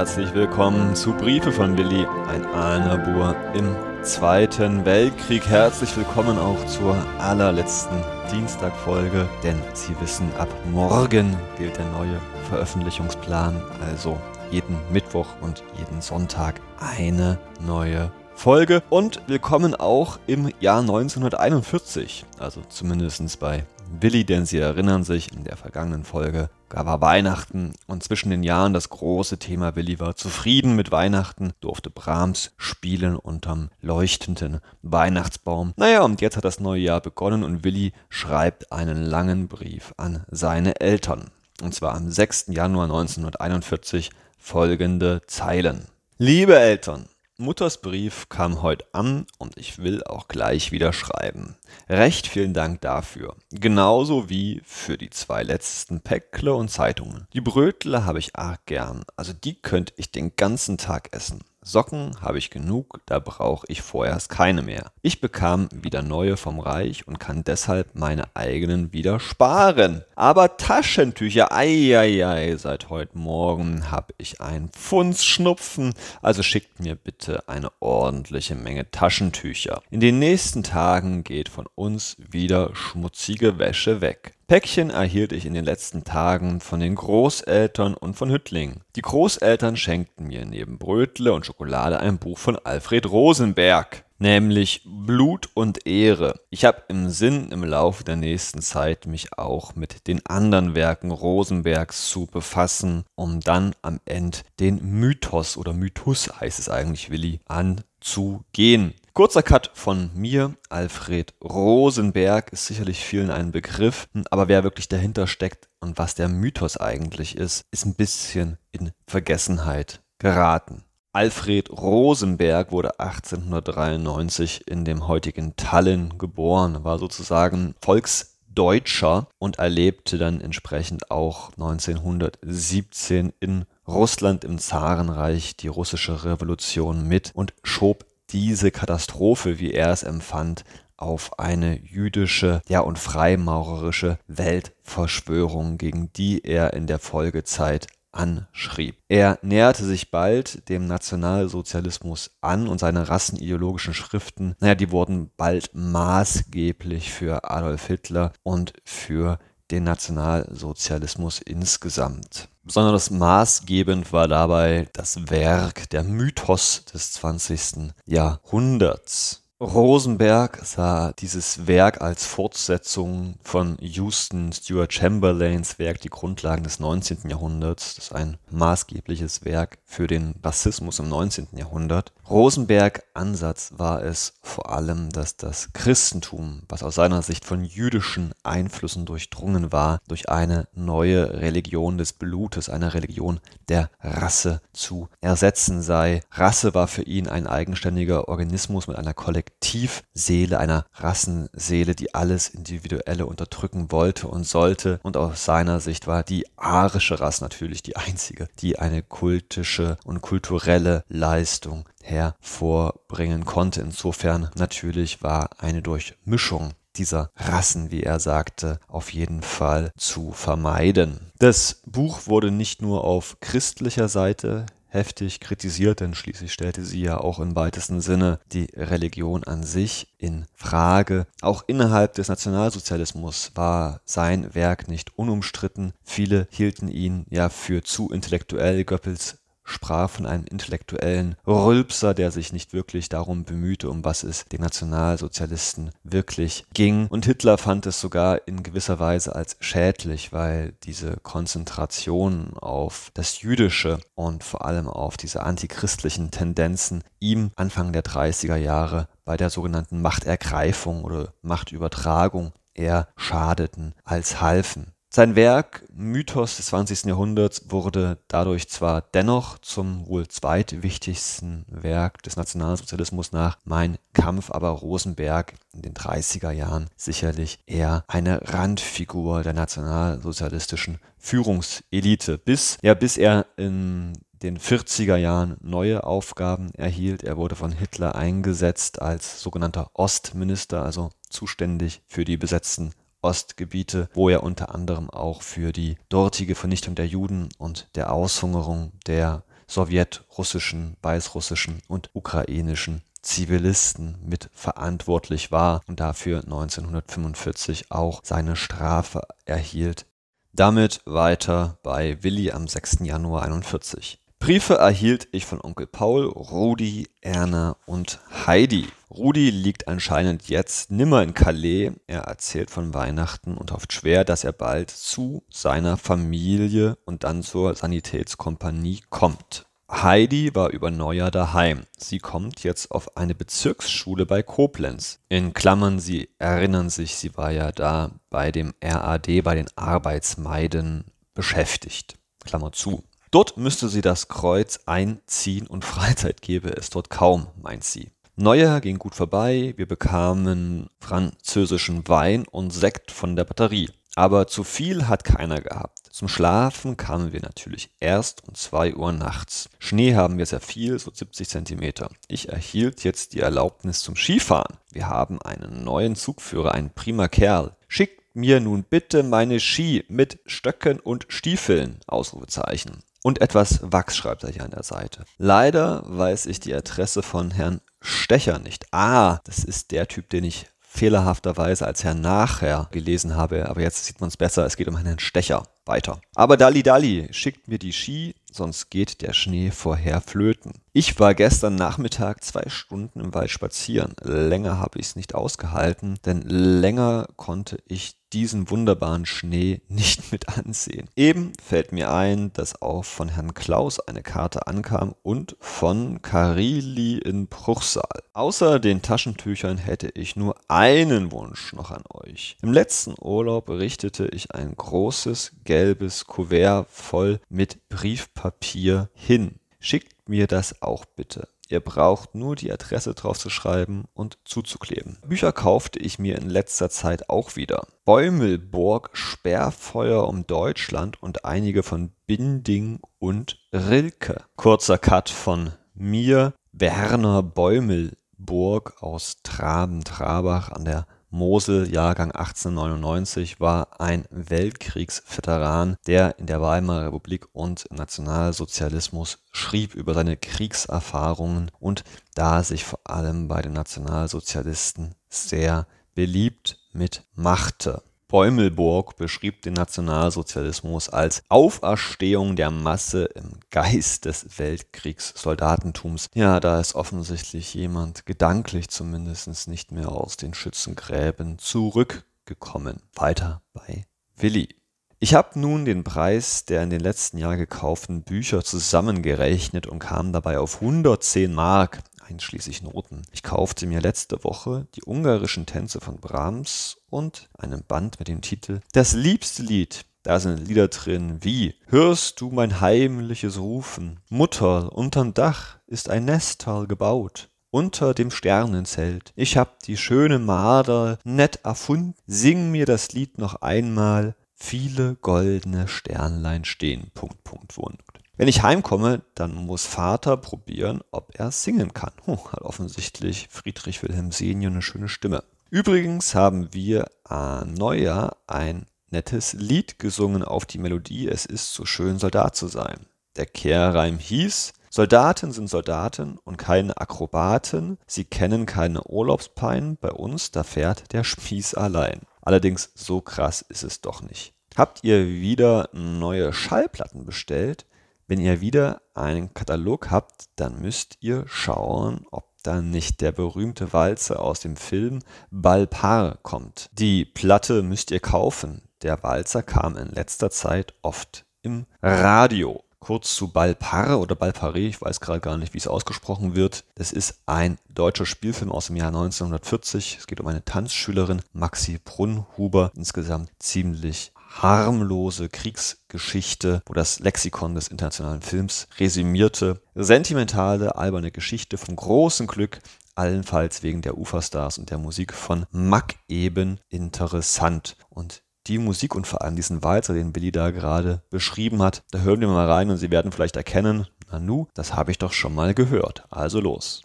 Herzlich willkommen zu Briefe von Willi, ein Ahnabur im Zweiten Weltkrieg. Herzlich willkommen auch zur allerletzten Dienstagfolge, denn Sie wissen, ab morgen gilt der neue Veröffentlichungsplan, also jeden Mittwoch und jeden Sonntag eine neue Folge. Und willkommen auch im Jahr 1941, also zumindest bei Willi, denn Sie erinnern sich, in der vergangenen Folge war Weihnachten und zwischen den Jahren das große Thema Willi war zufrieden mit Weihnachten, durfte Brahms spielen unterm leuchtenden Weihnachtsbaum. Naja, und jetzt hat das neue Jahr begonnen und Willi schreibt einen langen Brief an seine Eltern. Und zwar am 6. Januar 1941 folgende Zeilen. Liebe Eltern, Mutters Brief kam heute an und ich will auch gleich wieder schreiben. Recht vielen Dank dafür. Genauso wie für die zwei letzten Päckle und Zeitungen. Die Brötle habe ich arg gern, also die könnte ich den ganzen Tag essen. Socken habe ich genug, da brauche ich vorerst keine mehr. Ich bekam wieder neue vom Reich und kann deshalb meine eigenen wieder sparen. Aber Taschentücher, eieiei, seit heute Morgen habe ich einen Pfundsschnupfen, also schickt mir bitte eine ordentliche Menge Taschentücher. In den nächsten Tagen geht von uns wieder schmutzige Wäsche weg. Päckchen erhielt ich in den letzten Tagen von den Großeltern und von Hüttlingen. Die Großeltern schenkten mir neben Brötle und Schokolade ein Buch von Alfred Rosenberg nämlich Blut und Ehre. Ich habe im Sinn, im Laufe der nächsten Zeit mich auch mit den anderen Werken Rosenbergs zu befassen, um dann am Ende den Mythos oder Mythos heißt es eigentlich, Willi, anzugehen. Kurzer Cut von mir. Alfred Rosenberg ist sicherlich vielen ein Begriff, aber wer wirklich dahinter steckt und was der Mythos eigentlich ist, ist ein bisschen in Vergessenheit geraten. Alfred Rosenberg wurde 1893 in dem heutigen Tallinn geboren, war sozusagen Volksdeutscher und erlebte dann entsprechend auch 1917 in Russland im Zarenreich die russische Revolution mit und schob diese Katastrophe, wie er es empfand, auf eine jüdische, ja und freimaurerische Weltverschwörung, gegen die er in der Folgezeit anschrieb. Er näherte sich bald dem Nationalsozialismus an und seine rassenideologischen Schriften, naja, die wurden bald maßgeblich für Adolf Hitler und für den Nationalsozialismus insgesamt. Besonders maßgebend war dabei das Werk, der Mythos des 20. Jahrhunderts. Rosenberg sah dieses Werk als Fortsetzung von Houston Stuart Chamberlains Werk Die Grundlagen des 19. Jahrhunderts. Das ist ein maßgebliches Werk für den Rassismus im 19. Jahrhundert. Rosenberg Ansatz war es vor allem, dass das Christentum, was aus seiner Sicht von jüdischen Einflüssen durchdrungen war, durch eine neue Religion des Blutes, eine Religion der Rasse zu ersetzen sei. Rasse war für ihn ein eigenständiger Organismus mit einer Kollektiv Kollektivseele, einer Rassenseele, die alles Individuelle unterdrücken wollte und sollte. Und aus seiner Sicht war die arische Rasse natürlich die einzige, die eine kultische und kulturelle Leistung hervorbringen konnte. Insofern natürlich war eine Durchmischung dieser Rassen, wie er sagte, auf jeden Fall zu vermeiden. Das Buch wurde nicht nur auf christlicher Seite heftig kritisiert, denn schließlich stellte sie ja auch im weitesten Sinne die Religion an sich in Frage. Auch innerhalb des Nationalsozialismus war sein Werk nicht unumstritten. Viele hielten ihn ja für zu intellektuell. Goebbels sprach von einem intellektuellen Rülpser, der sich nicht wirklich darum bemühte, um was es den Nationalsozialisten wirklich ging. Und Hitler fand es sogar in gewisser Weise als schädlich, weil diese Konzentration auf das Jüdische und vor allem auf diese antichristlichen Tendenzen ihm Anfang der 30er Jahre bei der sogenannten Machtergreifung oder Machtübertragung eher schadeten als halfen. Sein Werk Mythos des 20. Jahrhunderts wurde dadurch zwar dennoch zum wohl zweitwichtigsten Werk des Nationalsozialismus nach Mein Kampf, aber Rosenberg in den 30er Jahren sicherlich eher eine Randfigur der nationalsozialistischen Führungselite, bis, ja, bis er in den 40er Jahren neue Aufgaben erhielt. Er wurde von Hitler eingesetzt als sogenannter Ostminister, also zuständig für die besetzten Ostgebiete, wo er unter anderem auch für die dortige Vernichtung der Juden und der Aushungerung der sowjetrussischen, weißrussischen und ukrainischen Zivilisten mit verantwortlich war und dafür 1945 auch seine Strafe erhielt. Damit weiter bei Willi am 6. Januar 41. Briefe erhielt ich von Onkel Paul, Rudi, Erna und Heidi. Rudi liegt anscheinend jetzt nimmer in Calais. Er erzählt von Weihnachten und hofft schwer, dass er bald zu seiner Familie und dann zur Sanitätskompanie kommt. Heidi war über Neujahr daheim. Sie kommt jetzt auf eine Bezirksschule bei Koblenz. In Klammern, Sie erinnern sich, sie war ja da bei dem RAD, bei den Arbeitsmeiden beschäftigt. Klammer zu. Dort müsste sie das Kreuz einziehen und Freizeit gebe es dort kaum, meint sie. Neujahr ging gut vorbei, wir bekamen französischen Wein und Sekt von der Batterie. Aber zu viel hat keiner gehabt. Zum Schlafen kamen wir natürlich erst um 2 Uhr nachts. Schnee haben wir sehr viel, so 70 Zentimeter. Ich erhielt jetzt die Erlaubnis zum Skifahren. Wir haben einen neuen Zugführer, einen prima Kerl. Schickt mir nun bitte meine Ski mit Stöcken und Stiefeln. Ausrufezeichen. Und etwas Wachs schreibt er hier an der Seite. Leider weiß ich die Adresse von Herrn Stecher nicht. Ah, das ist der Typ, den ich fehlerhafterweise als Herr nachher gelesen habe, aber jetzt sieht man es besser, es geht um einen Stecher weiter. Aber Dalli Dalli schickt mir die Ski, sonst geht der Schnee vorher flöten. Ich war gestern Nachmittag zwei Stunden im Wald spazieren. Länger habe ich es nicht ausgehalten, denn länger konnte ich diesen wunderbaren Schnee nicht mit ansehen. Eben fällt mir ein, dass auch von Herrn Klaus eine Karte ankam und von Karili in Bruchsal. Außer den Taschentüchern hätte ich nur einen Wunsch noch an euch. Im letzten Urlaub richtete ich ein großes gelbes Kuvert voll mit Briefpapier hin. Schickt mir das auch bitte. Ihr braucht nur die Adresse drauf zu schreiben und zuzukleben. Bücher kaufte ich mir in letzter Zeit auch wieder. Bäumelburg, Sperrfeuer um Deutschland und einige von Binding und Rilke. Kurzer Cut von mir, Werner Bäumelburg aus Traben-Trabach an der Mosel, Jahrgang 1899, war ein Weltkriegsveteran, der in der Weimarer Republik und Nationalsozialismus schrieb über seine Kriegserfahrungen und da sich vor allem bei den Nationalsozialisten sehr beliebt mit machte. Bäumelburg beschrieb den Nationalsozialismus als Auferstehung der Masse im Geist des Weltkriegssoldatentums. Ja, da ist offensichtlich jemand gedanklich zumindest nicht mehr aus den Schützengräben zurückgekommen. Weiter bei Willi. Ich habe nun den Preis der in den letzten Jahren gekauften Bücher zusammengerechnet und kam dabei auf 110 Mark einschließlich Noten. Ich kaufte mir letzte Woche die ungarischen Tänze von Brahms und einen Band mit dem Titel Das liebste Lied. Da sind Lieder drin wie Hörst du mein heimliches Rufen? Mutter, unterm Dach ist ein Nesttal gebaut unter dem Sternenzelt. Ich hab die schöne Marder nett erfunden. Sing mir das Lied noch einmal. Viele goldene Sternlein stehen. Punkt, Punkt, Punkt. Wenn ich heimkomme, dann muss Vater probieren, ob er singen kann. Huh, hat offensichtlich Friedrich Wilhelm Senior eine schöne Stimme. Übrigens haben wir an Neujahr ein nettes Lied gesungen auf die Melodie Es ist so schön, Soldat zu sein. Der Kehrreim hieß Soldaten sind Soldaten und keine Akrobaten, sie kennen keine Urlaubspein, bei uns da fährt der Spieß allein. Allerdings so krass ist es doch nicht. Habt ihr wieder neue Schallplatten bestellt? Wenn ihr wieder einen Katalog habt, dann müsst ihr schauen, ob dann nicht der berühmte Walzer aus dem Film Balpar kommt. Die Platte müsst ihr kaufen. Der Walzer kam in letzter Zeit oft im Radio. Kurz zu Balpar oder Balparé, ich weiß gerade gar nicht, wie es ausgesprochen wird. Es ist ein deutscher Spielfilm aus dem Jahr 1940. Es geht um eine Tanzschülerin, Maxi Brunnhuber. Insgesamt ziemlich harmlose Kriegsgeschichte, wo das Lexikon des internationalen Films resümierte. Sentimentale, alberne Geschichte vom großen Glück, allenfalls wegen der Uferstars und der Musik von Mack eben interessant. Und die Musik und vor allem diesen Walzer, den Billy da gerade beschrieben hat, da hören wir mal rein und Sie werden vielleicht erkennen, Nanu, das habe ich doch schon mal gehört. Also los.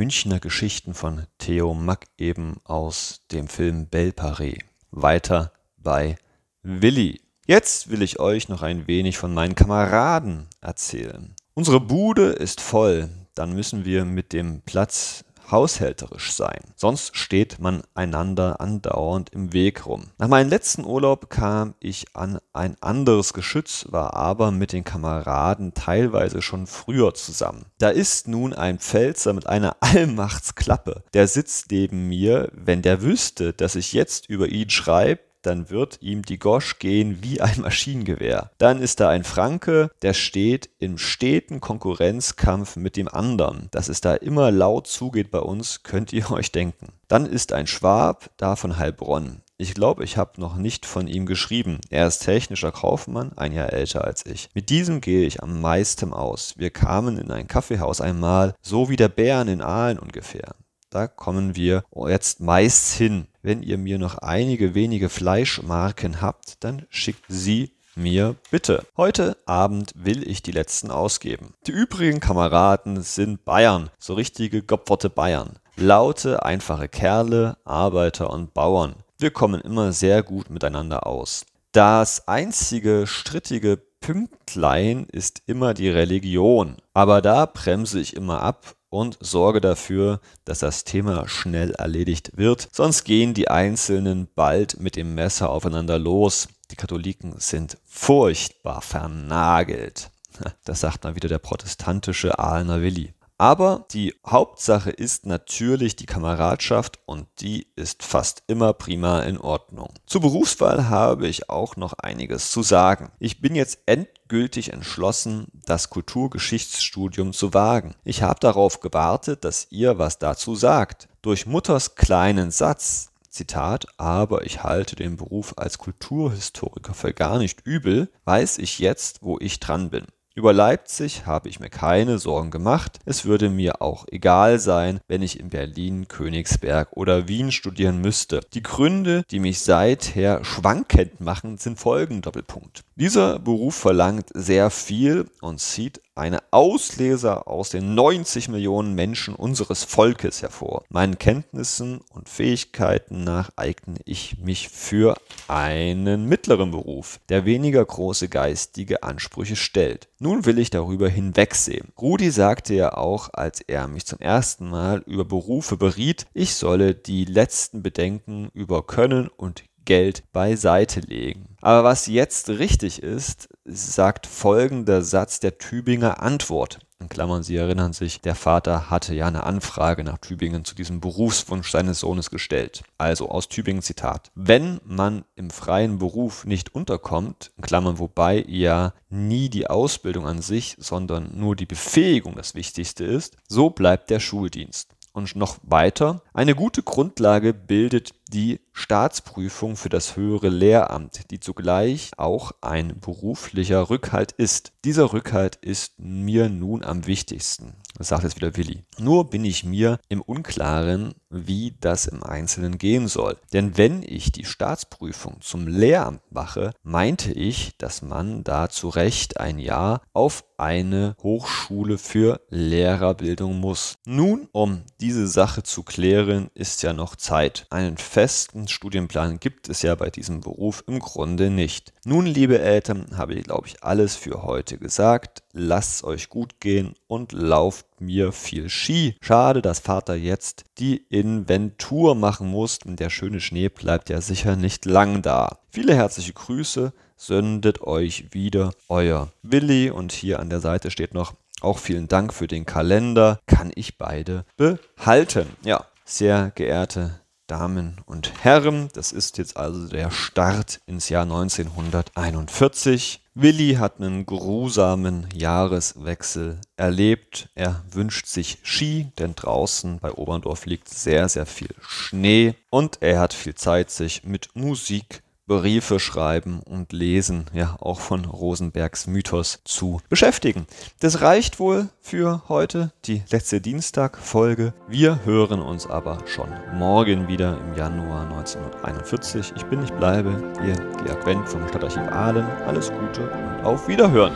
Münchner Geschichten von Theo Mack eben aus dem Film Belparé. Weiter bei Willi. Jetzt will ich euch noch ein wenig von meinen Kameraden erzählen. Unsere Bude ist voll, dann müssen wir mit dem Platz haushälterisch sein. Sonst steht man einander andauernd im Weg rum. Nach meinem letzten Urlaub kam ich an ein anderes Geschütz, war aber mit den Kameraden teilweise schon früher zusammen. Da ist nun ein Pfälzer mit einer Allmachtsklappe. Der sitzt neben mir. Wenn der wüsste, dass ich jetzt über ihn schreibe, dann wird ihm die Gosch gehen wie ein Maschinengewehr. Dann ist da ein Franke, der steht im steten Konkurrenzkampf mit dem anderen. Dass es da immer laut zugeht bei uns, könnt ihr euch denken. Dann ist ein Schwab, da von Heilbronn. Ich glaube, ich habe noch nicht von ihm geschrieben. Er ist technischer Kaufmann, ein Jahr älter als ich. Mit diesem gehe ich am meisten aus. Wir kamen in ein Kaffeehaus einmal, so wie der Bären in Aalen ungefähr. Da kommen wir jetzt meist hin. Wenn ihr mir noch einige wenige Fleischmarken habt, dann schickt sie mir bitte. Heute Abend will ich die letzten ausgeben. Die übrigen Kameraden sind Bayern, so richtige Gopferte Bayern. Laute, einfache Kerle, Arbeiter und Bauern. Wir kommen immer sehr gut miteinander aus. Das einzige strittige Pünktlein ist immer die Religion. Aber da bremse ich immer ab und sorge dafür, dass das Thema schnell erledigt wird, sonst gehen die Einzelnen bald mit dem Messer aufeinander los. Die Katholiken sind furchtbar vernagelt. Das sagt mal wieder der protestantische Ahlner Willi. Aber die Hauptsache ist natürlich die Kameradschaft und die ist fast immer prima in Ordnung. Zur Berufswahl habe ich auch noch einiges zu sagen. Ich bin jetzt endgültig entschlossen, das Kulturgeschichtsstudium zu wagen. Ich habe darauf gewartet, dass ihr was dazu sagt. Durch Mutters kleinen Satz Zitat, aber ich halte den Beruf als Kulturhistoriker für gar nicht übel, weiß ich jetzt, wo ich dran bin. Über Leipzig habe ich mir keine Sorgen gemacht. Es würde mir auch egal sein, wenn ich in Berlin, Königsberg oder Wien studieren müsste. Die Gründe, die mich seither schwankend machen, sind folgende Doppelpunkt. Dieser Beruf verlangt sehr viel und zieht eine Ausleser aus den 90 Millionen Menschen unseres Volkes hervor. Meinen Kenntnissen und Fähigkeiten nach eigne ich mich für einen mittleren Beruf, der weniger große geistige Ansprüche stellt. Nun will ich darüber hinwegsehen. Rudi sagte ja auch, als er mich zum ersten Mal über Berufe beriet, ich solle die letzten Bedenken über Können und Geld beiseite legen. Aber was jetzt richtig ist, sagt folgender Satz der Tübinger Antwort. In Klammern, Sie erinnern sich, der Vater hatte ja eine Anfrage nach Tübingen zu diesem Berufswunsch seines Sohnes gestellt. Also aus Tübingen Zitat. Wenn man im freien Beruf nicht unterkommt, in Klammern, wobei ja nie die Ausbildung an sich, sondern nur die Befähigung das Wichtigste ist, so bleibt der Schuldienst. Und noch weiter, eine gute Grundlage bildet die Staatsprüfung für das höhere Lehramt, die zugleich auch ein beruflicher Rückhalt ist. Dieser Rückhalt ist mir nun am wichtigsten, sagt jetzt wieder Willi. Nur bin ich mir im Unklaren, wie das im Einzelnen gehen soll. Denn wenn ich die Staatsprüfung zum Lehramt mache, meinte ich, dass man da zu Recht ein Jahr auf eine Hochschule für Lehrerbildung muss. Nun, um diese Sache zu klären, ist ja noch Zeit. Einen Studienplan gibt es ja bei diesem Beruf im Grunde nicht. Nun, liebe Eltern, habe ich, glaube ich, alles für heute gesagt. Lasst euch gut gehen und lauft mir viel Ski. Schade, dass Vater jetzt die Inventur machen muss, denn der schöne Schnee bleibt ja sicher nicht lang da. Viele herzliche Grüße, söndet euch wieder euer Willi und hier an der Seite steht noch auch vielen Dank für den Kalender. Kann ich beide behalten? Ja, sehr geehrte Damen und Herren, das ist jetzt also der Start ins Jahr 1941. Willi hat einen grusamen Jahreswechsel erlebt. Er wünscht sich Ski, denn draußen bei Oberndorf liegt sehr, sehr viel Schnee und er hat viel Zeit, sich mit Musik Briefe schreiben und lesen, ja auch von Rosenbergs Mythos zu beschäftigen. Das reicht wohl für heute, die letzte Dienstag-Folge. Wir hören uns aber schon morgen wieder im Januar 1941. Ich bin, ich bleibe, Ihr Georg Wendt vom Stadtarchiv Aalen. Alles Gute und auf Wiederhören.